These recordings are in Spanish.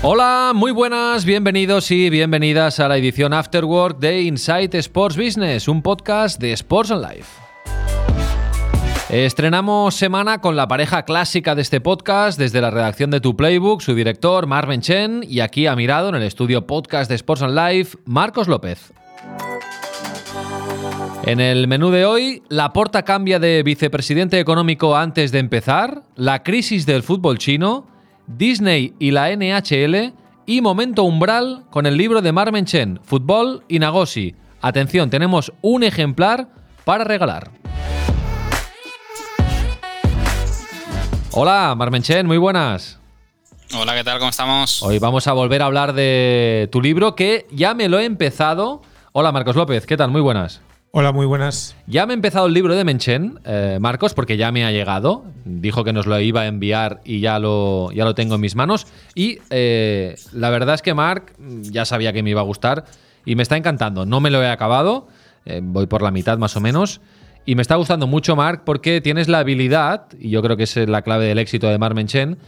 Hola, muy buenas, bienvenidos y bienvenidas a la edición Afterwork de Insight Sports Business, un podcast de Sports and Life. Estrenamos semana con la pareja clásica de este podcast desde la redacción de Tu Playbook, su director Marvin Chen y aquí ha mirado en el estudio podcast de Sports and Life Marcos López. En el menú de hoy, la porta cambia de vicepresidente económico antes de empezar, la crisis del fútbol chino, Disney y la NHL y momento umbral con el libro de Marmen Chen, Fútbol y Nagosi. Atención, tenemos un ejemplar para regalar. Hola, Marmen Chen, muy buenas. Hola, ¿qué tal? ¿Cómo estamos? Hoy vamos a volver a hablar de tu libro que ya me lo he empezado. Hola, Marcos López, ¿qué tal? Muy buenas. Hola, muy buenas. Ya me he empezado el libro de Menchen, eh, Marcos, porque ya me ha llegado. Dijo que nos lo iba a enviar y ya lo, ya lo tengo en mis manos. Y eh, la verdad es que Marc ya sabía que me iba a gustar y me está encantando. No me lo he acabado, eh, voy por la mitad más o menos. Y me está gustando mucho, Marc, porque tienes la habilidad, y yo creo que es la clave del éxito de Marc Menchen,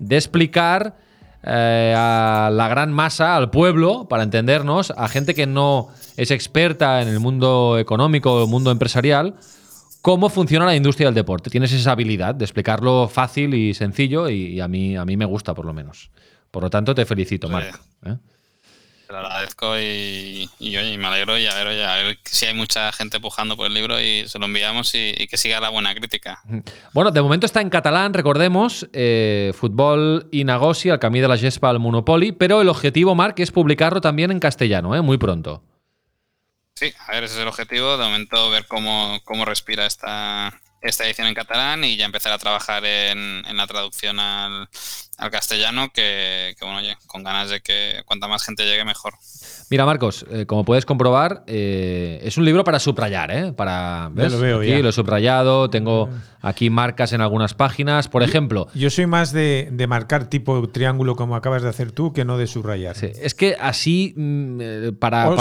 de explicar eh, a la gran masa, al pueblo, para entendernos, a gente que no es experta en el mundo económico o el mundo empresarial, cómo funciona la industria del deporte. Tienes esa habilidad de explicarlo fácil y sencillo y, a, mí, a mí me gusta por lo menos. Por lo tanto, te felicito, Marc. ¿eh? Te lo agradezco y, me alegro y a ver, si hay mucha gente pujando por el libro y se lo enviamos y, que siga la buena crítica. Bueno, de momento está en catalán, recordemos, eh, Fútbol y Nagosi, al camino de la Gespa al Monopoly, pero el objetivo, Marc, es publicarlo también en castellano, ¿eh? muy pronto. Sí, a ver, ese es el objetivo. De momento, ver cómo, cómo respira esta, esta edición en catalán y ya empezar a trabajar en, en la traducción al, al castellano que, bueno, oye, con ganas de que cuanta más gente llegue mejor. Mira, Marcos, eh, como puedes comprobar, eh, es un libro para subrayar, ¿eh? Para, ¿ves? lo veo aquí lo he subrayado, tengo aquí marcas en algunas páginas. Por ejemplo. Yo soy más de, marcar tipo triángulo como acabas de hacer tú que no de subrayar. Sí, es que así mm, eh, para.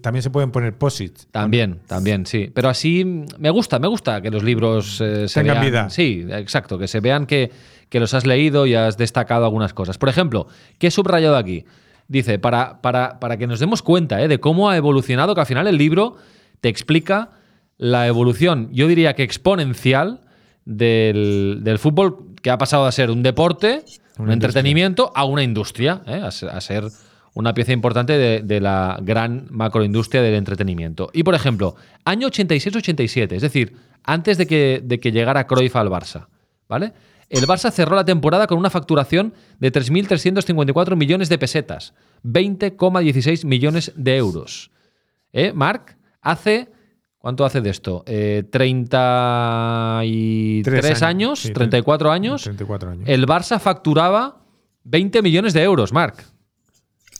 también se pueden poner posits. También, también, sí. Pero así mm, me gusta, me gusta que los libros se tengan vida. Sí, exacto, que se vean que que los has leído y has destacado algunas cosas. Por ejemplo, ¿qué he subrayado aquí? Dice, para, para, para que nos demos cuenta ¿eh? de cómo ha evolucionado, que al final el libro te explica la evolución, yo diría que exponencial, del, fútbol, que ha pasado a ser un deporte, un entretenimiento, a una industria, ¿eh? a, ser una pieza importante de, de, la gran macroindustria del entretenimiento. Y por ejemplo, año 86-87, es decir, antes de que, de que llegara Cruyff al Barça, ¿vale? El Barça cerró la temporada con una facturación de 3.354 millones de pesetas, 20,16 millones de euros. ¿Eh, Marc? Hace... ¿Cuánto hace de esto? Eh, 33 años, 34 años. 34 años. El Barça facturaba 20 millones de euros, Marc.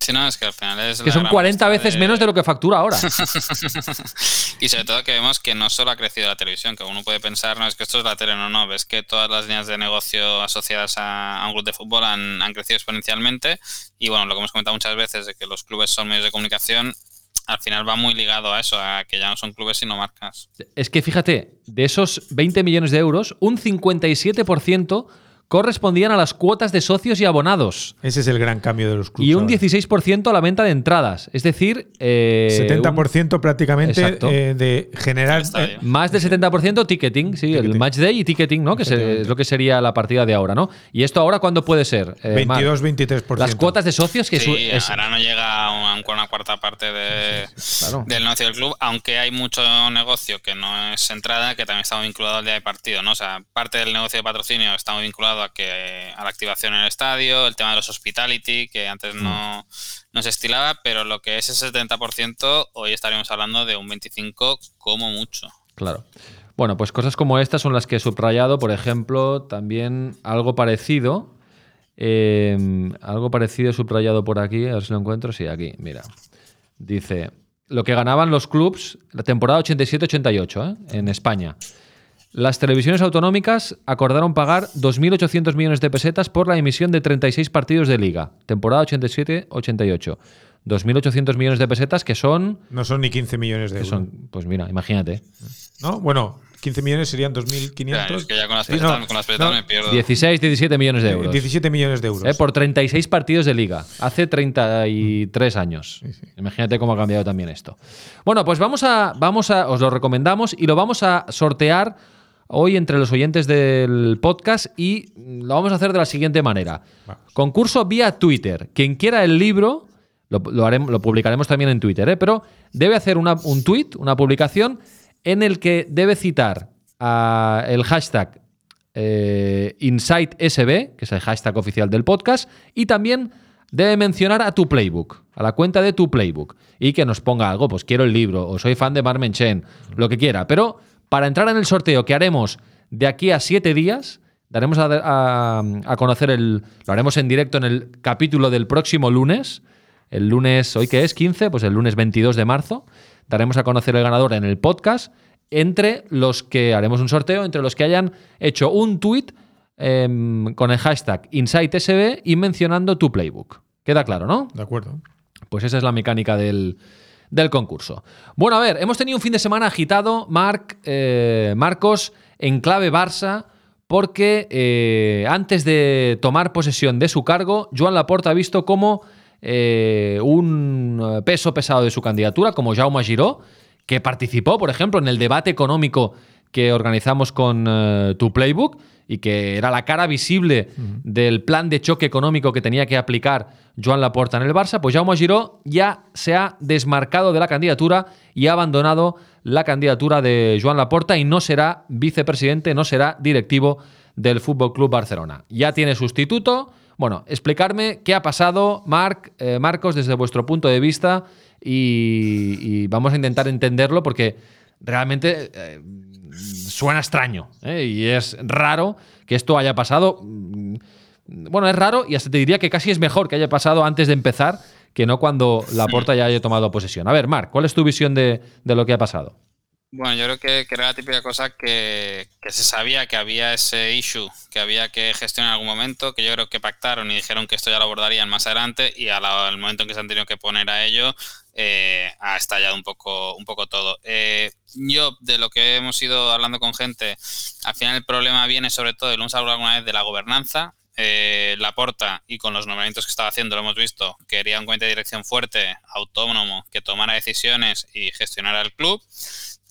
Sí, no, es que al final es. Que son 40 veces menos de lo que factura ahora. y sobre todo que vemos que no solo ha crecido la televisión, que uno puede pensar, no es que esto es la tele, no, no. Ves que todas las líneas de negocio asociadas a, un club de fútbol han, crecido exponencialmente. Y bueno, lo que hemos comentado muchas veces de que los clubes son medios de comunicación, al final va muy ligado a eso, a que ya no son clubes sino marcas. Es que fíjate, de esos 20 millones de euros, un 57% correspondían a las cuotas de socios y abonados. Ese es el gran cambio de los clubes. Y un 16% a la venta de entradas. Es decir, eh, 70% prácticamente eh, de generar. Eh, más del 70% ticketing, sí, el match day y ticketing, ¿no? Que es lo que sería la partida de ahora, ¿no? ¿Y esto ahora cuándo puede ser? 22, eh, 23%. Las cuotas de socios que sí, ahora no llega a una, una cuarta parte de, del negocio del club, aunque hay mucho negocio que no es entrada, que también está vinculado al día de partido, ¿no? O sea, parte del negocio de patrocinio está muy vinculado a que a la activación en el estadio, el tema de los hospitality, que antes no, no se estilaba, pero lo que es ese 70%, hoy estaríamos hablando de un 25% como mucho. Claro. Bueno, pues cosas como estas son las que he subrayado, por ejemplo, también algo parecido. Em, algo parecido subrayado por aquí, a ver si lo encuentro. Sí, aquí, mira. Dice, lo que ganaban los clubs la temporada 87-88 ¿eh? en España. Las televisiones autonómicas acordaron pagar 2.800 millones de pesetas por la emisión de 36 partidos de liga, temporada 87-88. 2.800 millones de pesetas que son... No son ni 15 millones de euros. son, pues mira, imagínate. ¿No? Bueno, 15 millones serían 2.500. Claro, es que ya con las Sí, pesetas, no, con las pesetas no. me pierdo. 16, 17 millones de euros. 17 millones de euros. Eh, por 36 partidos de liga, hace 33 años. Imagínate cómo ha cambiado también esto. Bueno, pues vamos a, vamos a, os lo recomendamos y lo vamos a sortear hoy entre los oyentes del podcast y lo vamos a hacer de la siguiente manera. Concurso vía Twitter. Quien quiera el libro, lo, lo haremos, lo publicaremos también en Twitter, ¿eh? pero debe hacer una- un tweet, una publicación, en el que debe citar a el hashtag eh, InsightSB, que es el hashtag oficial del podcast, y también debe mencionar a tu playbook, a la cuenta de tu playbook, y que nos ponga algo, pues quiero el libro, o soy fan de Marmen Chen, lo que quiera. Pero para entrar en el sorteo que haremos de aquí a siete días, daremos a, a- a conocer el. Lo haremos en directo en el capítulo del próximo lunes. El lunes, ¿hoy qué es? 15, pues el lunes 22 de marzo. Daremos a conocer el ganador en el podcast entre los que haremos un sorteo, entre los que hayan hecho un tweet em, con el hashtag InsightSB y mencionando tu playbook. Queda claro, ¿no? De acuerdo. Pues esa es la mecánica del, del concurso. Bueno, a ver, hemos tenido un fin de semana agitado, Marc, eh, Marcos, en clave Barça, porque eh, antes de tomar posesión de su cargo, Joan Laporta ha visto como eh, un eh, peso pesado de su candidatura, como Jaume Giró, que participó, por ejemplo, en el debate económico que organizamos con eh, tu Playbook y que era la cara visible del plan de choque económico que tenía que aplicar Joan Laporta en el Barça, pues Jaume Giró ya se ha desmarcado de la candidatura y ha abandonado la candidatura de Joan Laporta y no será vicepresidente, no será directivo del Fútbol Club Barcelona. Ya tiene sustituto. Bueno, explicarme qué ha pasado, Marc, eh, Marcos, desde vuestro punto de vista y, y vamos a intentar entenderlo porque realmente eh, suena extraño ¿eh? y es raro que esto haya pasado. mm, Bueno, es raro y hasta te diría que casi es mejor que haya pasado antes de empezar que no cuando la porta ya haya tomado posesión. A ver, Marc, ¿cuál es tu visión de, de lo que ha pasado? Bueno, yo creo que, era la típica cosa que, se sabía que había ese issue, que había que gestionar en algún momento, que yo creo que pactaron y dijeron que esto ya lo abordarían más adelante y al momento en que se han tenido que poner a ello eh, ha estallado un poco, un poco todo. Eh, yo, de lo que hemos ido hablando con gente, al final el problema viene sobre todo, y lo hemos hablado alguna vez, de la gobernanza. Eh, Laporta y con los nombramientos que estaba haciendo, lo hemos visto, quería un comité de dirección fuerte, autónomo, que tomara decisiones y gestionara el club.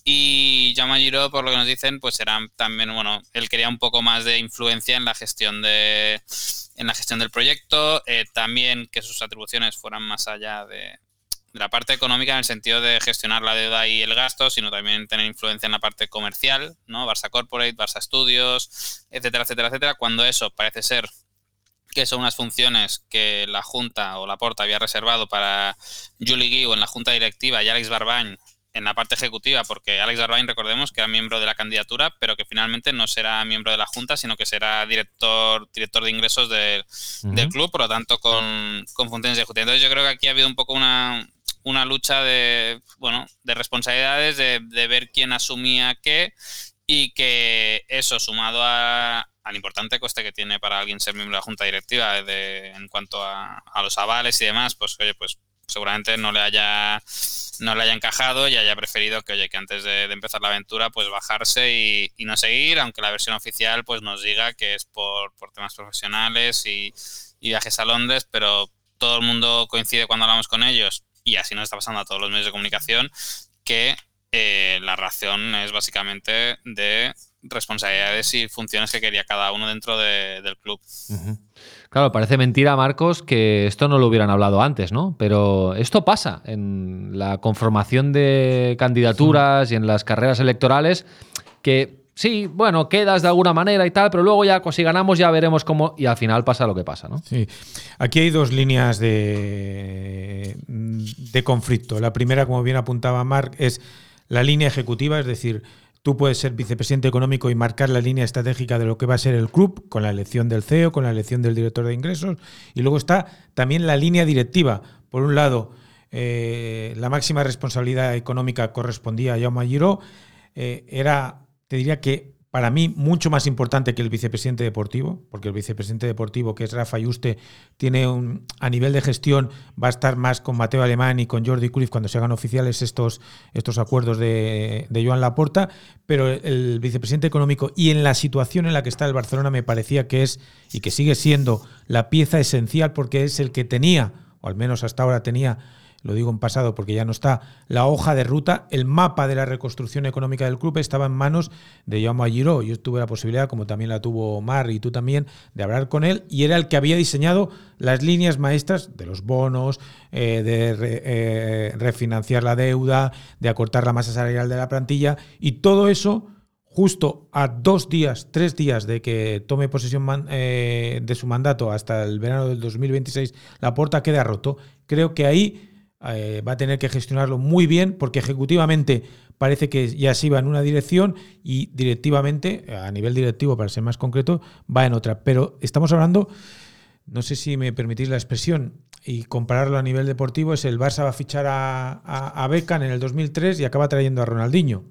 Y Giró, por lo que nos dicen, pues era también, bueno, él quería un poco más de influencia en la gestión de en la gestión del proyecto, eh, también que sus atribuciones fueran más allá de, de la parte económica en el sentido de gestionar la deuda y el gasto, sino también tener influencia en la parte comercial, ¿no? Barça Corporate, Barça Studios, etcétera, etcétera, etcétera, cuando eso parece ser que son unas funciones que la Junta o la Porta había reservado para Julie Guiu en la Junta Directiva y Alex Barbañ en la parte ejecutiva, porque Alex Barbañ, recordemos que era miembro de la candidatura, pero que finalmente no será miembro de la Junta, sino que será director, director de ingresos del, del club, por lo tanto con, con funciones ejecutivas. Entonces yo creo que aquí ha habido un poco una, una lucha de, bueno, de responsabilidades, de, de ver quién asumía qué y que eso sumado a, al importante coste que tiene para alguien ser miembro de la junta directiva de, en cuanto a, a, los avales y demás, pues oye, pues seguramente no le haya no le haya encajado y haya preferido que oye que antes de, empezar la aventura pues bajarse y, no seguir, aunque la versión oficial pues nos diga que es por, temas profesionales y, viajes a Londres, pero todo el mundo coincide cuando hablamos con ellos y así nos está pasando a todos los medios de comunicación que eh, la razón es básicamente de responsabilidades y funciones que quería cada uno dentro de, del club. Claro, parece mentira, Marcos, que esto no lo hubieran hablado antes, ¿no? Pero esto pasa en la conformación de candidaturas y en las carreras electorales, que sí, bueno, quedas de alguna manera y tal, pero luego ya si ganamos ya veremos cómo y al final pasa lo que pasa, ¿no? Sí. Aquí hay dos líneas de, de conflicto. La primera, como bien apuntaba Marc, es la línea ejecutiva, es decir, Tú puedes ser vicepresidente económico y marcar la línea estratégica de lo que va a ser el club, con la elección del CEO, con la elección del director de ingresos. Y luego está también la línea directiva. Por un lado, eh, la máxima responsabilidad económica correspondía a Jaume Giró, eh, era, te diría que para mí mucho más importante que el vicepresidente deportivo, porque el vicepresidente deportivo, que es Rafa Yuste, tiene un, a nivel de gestión, va a estar más con Mateo Alemán y con Jordi Cruyff cuando se hagan oficiales estos, estos acuerdos de, de Joan Laporta, pero el vicepresidente económico y en la situación en la que está el Barcelona me parecía que es y que sigue siendo la pieza esencial porque es el que tenía, o al menos hasta ahora tenía, lo digo en pasado porque ya no está, la hoja de ruta, el mapa de la reconstrucción económica del club estaba en manos de Jaume Giró. Yo tuve la posibilidad, como también la tuvo Mar y tú también, de hablar con él y era el que había diseñado las líneas maestras de los bonos, eh, de eh, refinanciar la deuda, de acortar la masa salarial de la plantilla y todo eso justo a dos días, tres días de que tome posesión eh, de su mandato hasta el verano del 2026, la puerta queda roto. Creo que ahí eh, va a tener que gestionarlo muy bien porque ejecutivamente parece que ya se iba en una dirección y directivamente, a nivel directivo para ser más concreto, va en otra. Pero estamos hablando, no sé si me permitís la expresión, y compararlo a nivel deportivo, es el Barça va a fichar a, a, a Beckham en el 2003 y acaba trayendo a Ronaldinho.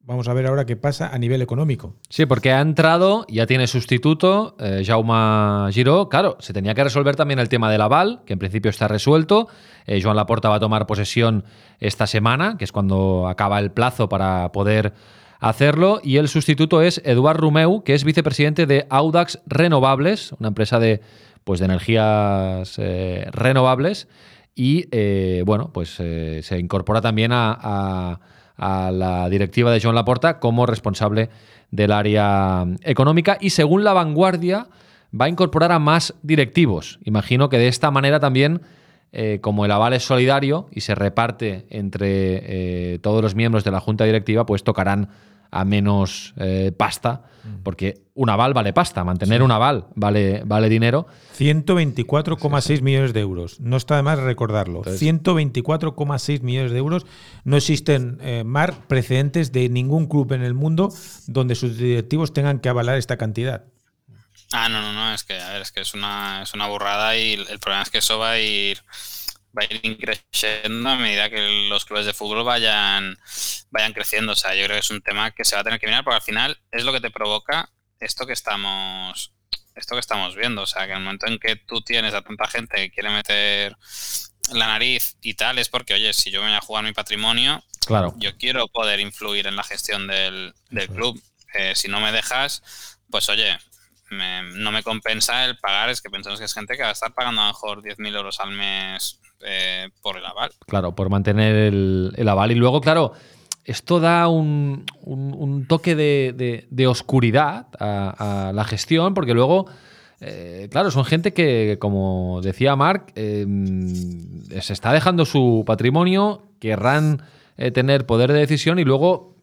Vamos a ver ahora qué pasa a nivel económico. Sí, porque ha entrado, ya tiene sustituto, eh, Jaume Giró. Claro, se tenía que resolver también el tema del aval, que en principio está resuelto. Eh, Joan Laporta va a tomar posesión esta semana, que es cuando acaba el plazo para poder hacerlo. Y el sustituto es Eduard Rumeu, que es vicepresidente de Audax Renovables, una empresa de, pues, de energías eh, renovables. Y eh, bueno, pues se incorpora también a la directiva de Joan Laporta como responsable del área económica y según la vanguardia va a incorporar a más directivos. Imagino que de esta manera también, eh, como el aval es solidario y se reparte entre eh, todos los miembros de la junta directiva, pues tocarán a menos eh, pasta, Mm. porque un aval vale pasta, mantener un aval vale, vale dinero. 124,6 millones de euros. No está de más recordarlo. 124,6 millones de euros. No existen, eh, Mar, precedentes de ningún club en el mundo donde sus directivos tengan que avalar esta cantidad. Ah, no, no, no, es que, a ver, es que es una, es una burrada y el problema es que eso va a ir va a ir creciendo a medida que los clubes de fútbol vayan, vayan creciendo. O sea, yo creo que es un tema que se va a tener que mirar porque al final es lo que te provoca esto que estamos esto que estamos viendo. O sea, que en el momento en que tú tienes a tanta gente que quiere meter la nariz y tal, es porque, oye, si yo voy a jugar mi patrimonio, Claro. yo quiero poder influir en la gestión del, del club. Eh, si no me dejas, pues oye, me- no me compensa el pagar, es que pensamos que es gente que va a estar pagando a lo mejor 10.000 euros al mes eh, por el aval. Claro, por mantener el, aval. Y luego, claro, esto da un, un- toque de, de- oscuridad a, la gestión, porque luego, eh, claro, son gente que, como decía Marc, eh, se está dejando su patrimonio, querrán tener poder de decisión y luego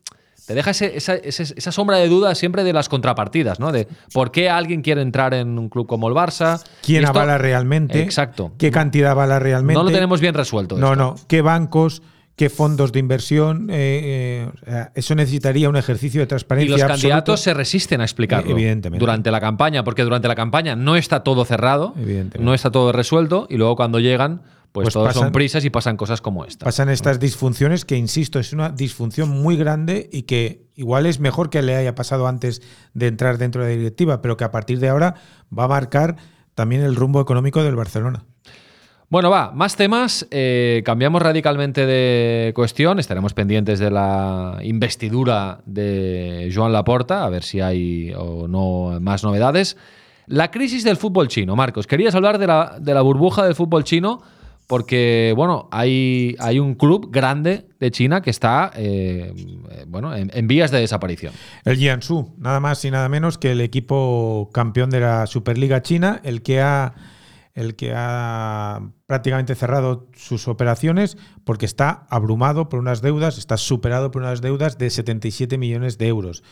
te deja ese- esa, ese- esa sombra de duda siempre de las contrapartidas, ¿no? De por qué alguien quiere entrar en un club como el Barça. ¿Quién Y esto- avala realmente? Exacto. ¿Qué cantidad avala realmente? No lo tenemos bien resuelto. No, esto. no. ¿Qué bancos? ¿Qué fondos de inversión? Eh, eh, eso necesitaría un ejercicio de Y transparencia. los absoluto. candidatos se resisten a explicarlo Evidentemente. durante la campaña, porque durante la campaña no está todo cerrado, Evidentemente. no está todo resuelto, y luego cuando llegan, pues, Pues todos son pasan- prisas y pasan cosas como esta. Pasan estas disfunciones que, insisto, es una disfunción muy grande y que igual es mejor que le haya pasado antes de entrar dentro de la directiva, pero que a partir de ahora va a marcar también el rumbo económico del Barcelona. Bueno, va, más temas. eh, cambiamos radicalmente de cuestión. Estaremos pendientes de la investidura de Joan Laporta, a ver si hay o no más novedades. La crisis del fútbol chino, Marcos. Querías hablar de la, de la burbuja del fútbol chino porque, bueno, hay, hay un club grande de China que está, eh, eh, bueno, en, vías de desaparición. El Jiangsu, nada más y nada menos que el equipo campeón de la Superliga China, el que ha, el que ha prácticamente cerrado sus operaciones porque está abrumado por unas deudas, está superado por unas deudas de 77 millones de euros.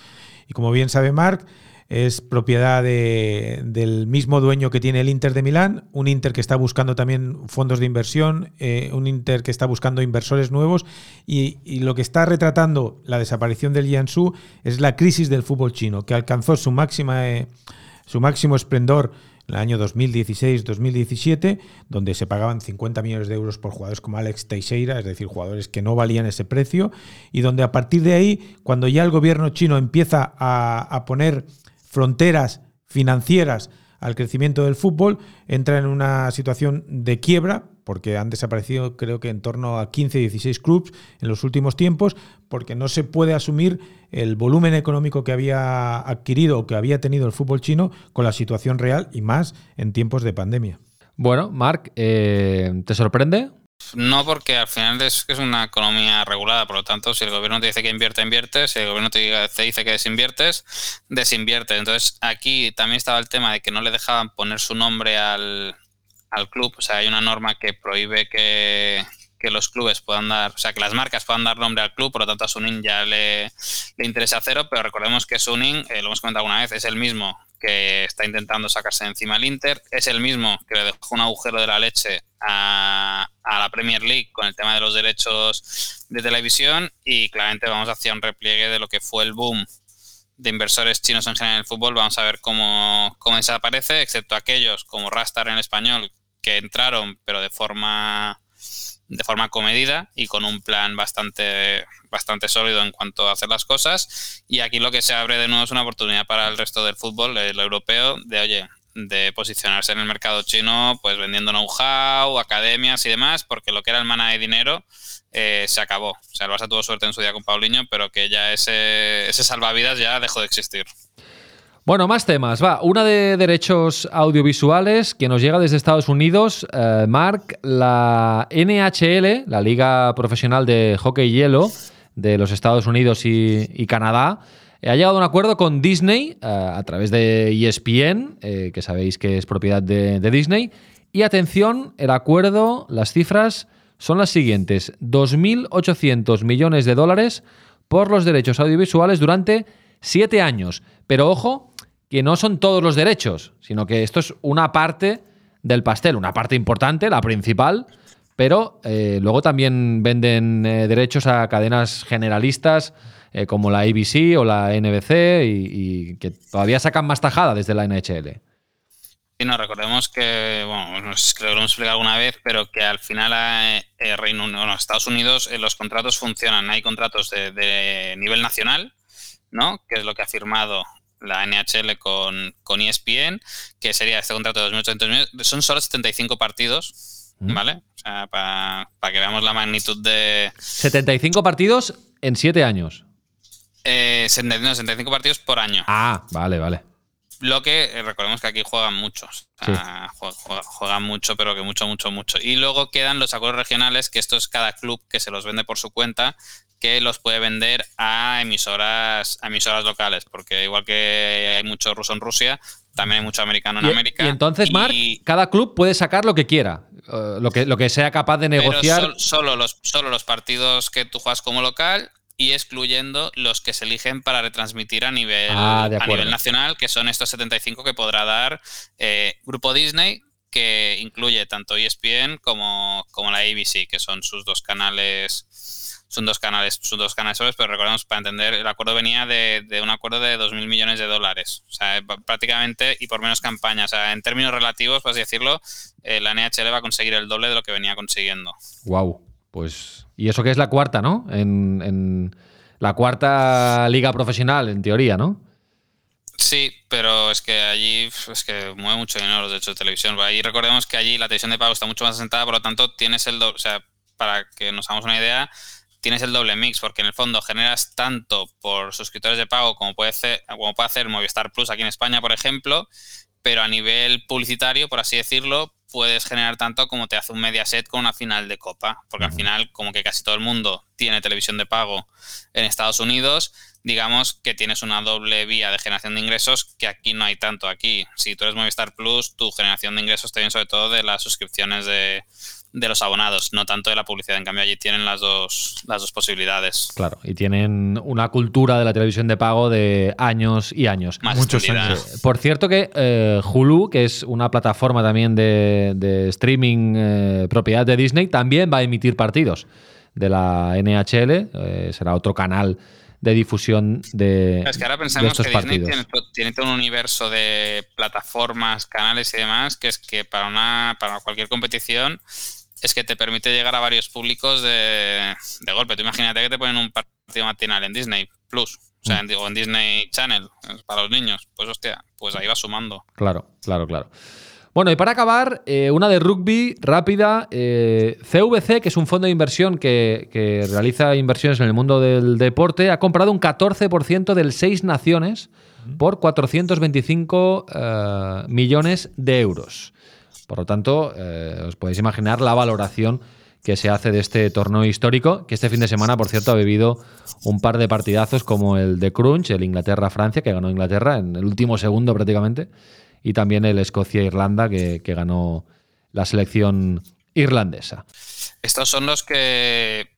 Y como bien sabe Marc, es propiedad de- del mismo dueño que tiene el Inter de Milán, un Inter que está buscando también fondos de inversión, eh, un Inter que está buscando inversores nuevos y, y lo que está retratando la desaparición del Jiangsu es la crisis del fútbol chino, que alcanzó su máxima eh, su máximo esplendor en el año 2016-2017, donde se pagaban 50 millones de euros por jugadores como Alex Teixeira, es decir, jugadores que no valían ese precio, y donde a partir de ahí, cuando ya el gobierno chino empieza a, a poner fronteras financieras al crecimiento del fútbol, entra en una situación de quiebra, porque han desaparecido creo que en torno a 15, 16 clubes en los últimos tiempos, porque no se puede asumir el volumen económico que había adquirido o que había tenido el fútbol chino con la situación real y más en tiempos de pandemia. Bueno, Marc, eh, ¿te sorprende? No, porque al final es que es una economía regulada, por lo tanto, si el gobierno te dice que invierte, inviertes, si el gobierno te, dice que desinviertes, desinviertes. Entonces, aquí también estaba el tema de que no le dejaban poner su nombre al, al club, o sea, hay una norma que prohíbe que, los clubes puedan dar, o sea, que las marcas puedan dar nombre al club, por lo tanto a Suning ya le, le interesa cero, pero recordemos que Suning, eh, lo hemos comentado alguna vez, es el mismo que está intentando sacarse encima el Inter, es el mismo que le dejó un agujero de la leche a, la Premier League con el tema de los derechos de televisión y claramente vamos hacia un repliegue de lo que fue el boom de inversores chinos en general en el fútbol. Vamos a ver cómo, cómo desaparece, excepto aquellos como Rastar en español que entraron pero de forma de forma comedida y con un plan bastante, bastante sólido en cuanto a hacer las cosas. Y aquí lo que se abre de nuevo es una oportunidad para el resto del fútbol, el europeo, de oye, de posicionarse en el mercado chino, pues vendiendo know-how, academias y demás, porque lo que era el mana de dinero eh, se acabó. O sea, el Barça tuvo suerte en su día con Paulinho, pero que ya ese, ese salvavidas ya dejó de existir. Bueno, más temas. Va, una de derechos audiovisuales que nos llega desde Estados Unidos. Eh, Mark, la NHL, la Liga Profesional de Hockey Hielo de los Estados Unidos y, Canadá, ha llegado a un acuerdo con Disney eh, a través de ESPN, eh, que sabéis que es propiedad de, de Disney. Y atención, el acuerdo, las cifras son las siguientes: 2.800 millones de dólares por los derechos audiovisuales durante siete años. Pero ojo, que no son todos los derechos, sino que esto es una parte del pastel, una parte importante, la principal, pero eh, luego también venden eh, derechos a cadenas generalistas eh, como la ABC o la NBC y, que todavía sacan más tajada desde la NHL. Y no, recordemos que, bueno, no sé si lo hemos explicado alguna vez, pero que al final el Reino Unido, Estados Unidos, los contratos funcionan. Hay contratos de, nivel nacional, ¿no? Que es lo que ha firmado la NHL con, con ESPN, que sería este contrato de 2.800 millones, son solo 75 partidos. ¿Vale? O sea, para, que veamos la magnitud de... 75 partidos en 7 años. Eh, 75 partidos por año. Ah, vale, vale. Lo que eh, recordemos que aquí juegan muchos. juegan, mucho, pero que mucho, mucho, mucho. Y luego quedan los acuerdos regionales, que esto es cada club que se los vende por su cuenta, que los puede vender a emisoras, a emisoras locales, porque igual que hay mucho ruso en Rusia, también hay mucho americano en América. Y entonces, Mark, cada club puede sacar lo que quiera, eh, lo, que, lo que sea capaz de negociar. solo, los, solo los partidos que tú juegas como local y excluyendo los que se eligen para retransmitir a nivel, ah, a nivel nacional, que son estos 75 que podrá dar eh, Grupo Disney, que incluye tanto ESPN como, como la ABC, que son sus dos canales son dos canales, son dos canales solos, pero recordemos para entender, el acuerdo venía de, un acuerdo de 2.000 millones de dólares. O sea, prácticamente y por menos campaña. O sea, en términos relativos, por así decirlo, eh, la NHL va a conseguir el doble de lo que venía consiguiendo. Wow. Pues. Y eso que es la cuarta, ¿no? En, en la cuarta liga profesional, en teoría, ¿no? Sí, pero es que allí es que mueve mucho dinero los derechos de televisión. Ahí recordemos que allí la televisión de pago está mucho más asentada, por lo tanto tienes el... O sea, para que nos hagamos una idea, tienes el doble mix, porque en el fondo generas tanto por suscriptores de pago como puede, hacer, como puede hacer Movistar Plus aquí en España, por ejemplo, pero a nivel publicitario, por así decirlo, puedes generar tanto como te hace un Mediaset con una final de Copa, porque al final, como que casi todo el mundo tiene televisión de pago en Estados Unidos, digamos que tienes una doble vía de generación de ingresos que aquí no hay tanto. Aquí, si tú eres Movistar Plus, tu generación de ingresos te viene sobre todo de las suscripciones de, de los abonados, no tanto de la publicidad. En cambio, allí tienen las dos, las dos posibilidades. Claro, y tienen una cultura de la televisión de pago de años y años. Muchos años. Por cierto que eh, Hulu, que es una plataforma también de, streaming eh, propiedad de Disney, también va a emitir partidos de la NHL, eh, será otro canal de difusión de, es que ahora pensamos estos que partidos. Disney tiene, todo un universo de plataformas, canales y demás, que es que para una para cualquier competición es que te permite llegar a varios públicos de, golpe. Tú imagínate que te ponen un partido matinal en Disney Plus, o sea, en, o en Disney Channel, para los niños. Pues hostia, pues ahí va sumando. Claro, claro, claro. Bueno, y para acabar, eh, una de rugby rápida. Eh, CVC, que es un fondo de inversión que, realiza inversiones en el mundo del deporte, ha comprado un 14% del Seis Naciones por 425 uh, millones de euros. Por lo tanto, eh, os podéis imaginar la valoración que se hace de este torneo histórico, que este fin de semana, por cierto, ha vivido un par de partidazos como el de Crunch, el Inglaterra-Francia, que ganó Inglaterra en el último segundo prácticamente, y también el Escocia-Irlanda, que, que, ganó la selección irlandesa. Estos son los que,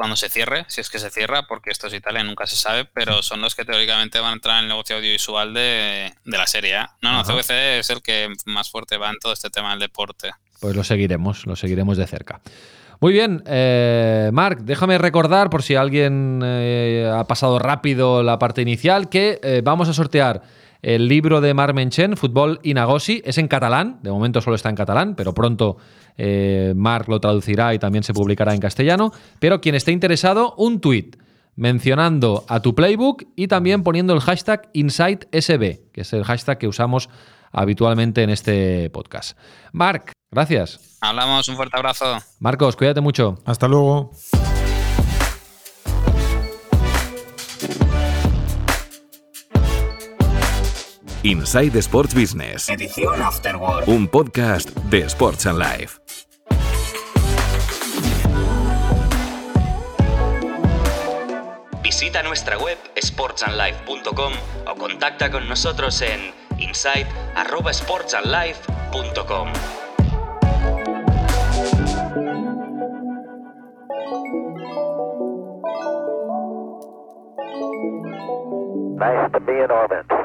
cuando se cierre, si es que se cierra, porque esto es Italia, nunca se sabe, pero son los que teóricamente van a entrar en el negocio audiovisual de, de la Serie A. No, no, Ajá. CVC es el que más fuerte va en todo este tema del deporte. Pues lo seguiremos, lo seguiremos de cerca. Muy bien, eh, Marc, déjame recordar, por si alguien eh, ha pasado rápido la parte inicial, que eh, vamos a sortear el libro de Marc Menchen, Fútbol y Nagosi. Es en catalán, de momento solo está en catalán, pero pronto eh, Marc lo traducirá y también se publicará en castellano. Pero quien esté interesado, un tuit mencionando a tu playbook y también poniendo el hashtag InsightSB, que es el hashtag que usamos habitualmente en este podcast. Marc, gracias. Hablamos, un fuerte abrazo. Marcos, cuídate mucho. Hasta luego. Inside Sports Business. Edición Afterword. Un podcast de Sports and Life. Visita nuestra web sportsandlife.com o contacta con nosotros en insight@sportsandlife.com. Nice to be in orbit.